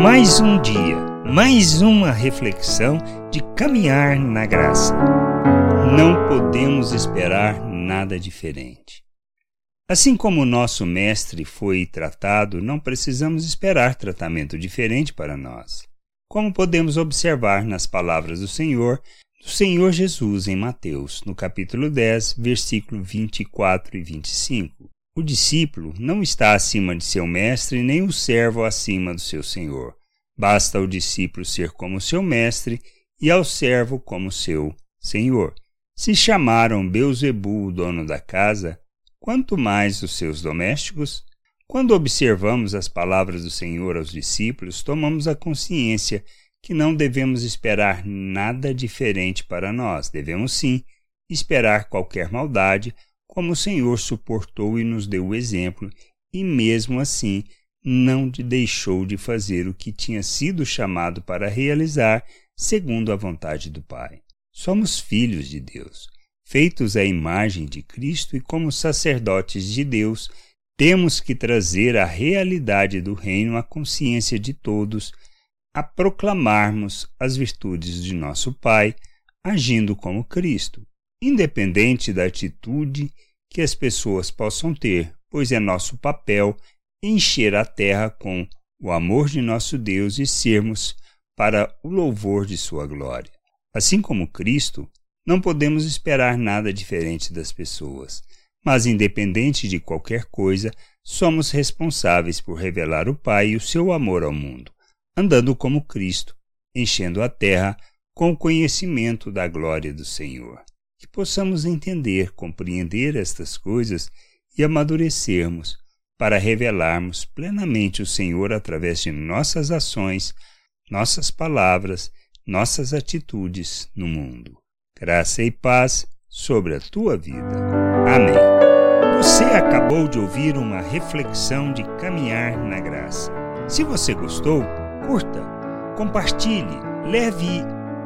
Mais um dia, mais uma reflexão de caminhar na graça. Não podemos esperar nada diferente. Assim como o nosso mestre foi tratado, não precisamos esperar tratamento diferente para nós. Como podemos observar nas palavras do Senhor, do Senhor Jesus em Mateus, no capítulo 10, versículo 24 e 25. O discípulo não está acima de seu mestre, nem o servo acima do seu senhor. Basta ao discípulo ser como seu mestre e ao servo como seu senhor. Se chamaram Beuzebu, o dono da casa, quanto mais os seus domésticos? Quando observamos as palavras do Senhor aos discípulos, tomamos a consciência que não devemos esperar nada diferente para nós. Devemos sim esperar qualquer maldade, como o Senhor suportou e nos deu o exemplo, e mesmo assim não deixou de fazer o que tinha sido chamado para realizar, segundo a vontade do Pai. Somos filhos de Deus, feitos à imagem de Cristo e como sacerdotes de Deus, temos que trazer a realidade do reino à consciência de todos, a proclamarmos as virtudes de nosso Pai, agindo como Cristo independente da atitude que as pessoas possam ter, pois é nosso papel encher a terra com o amor de nosso Deus e sermos para o louvor de sua glória. Assim como Cristo, não podemos esperar nada diferente das pessoas, mas independente de qualquer coisa, somos responsáveis por revelar o Pai e o seu amor ao mundo, andando como Cristo, enchendo a terra com o conhecimento da glória do Senhor que possamos entender, compreender estas coisas e amadurecermos para revelarmos plenamente o Senhor através de nossas ações, nossas palavras, nossas atitudes no mundo. Graça e paz sobre a tua vida. Amém. Você acabou de ouvir uma reflexão de caminhar na graça. Se você gostou, curta, compartilhe, leve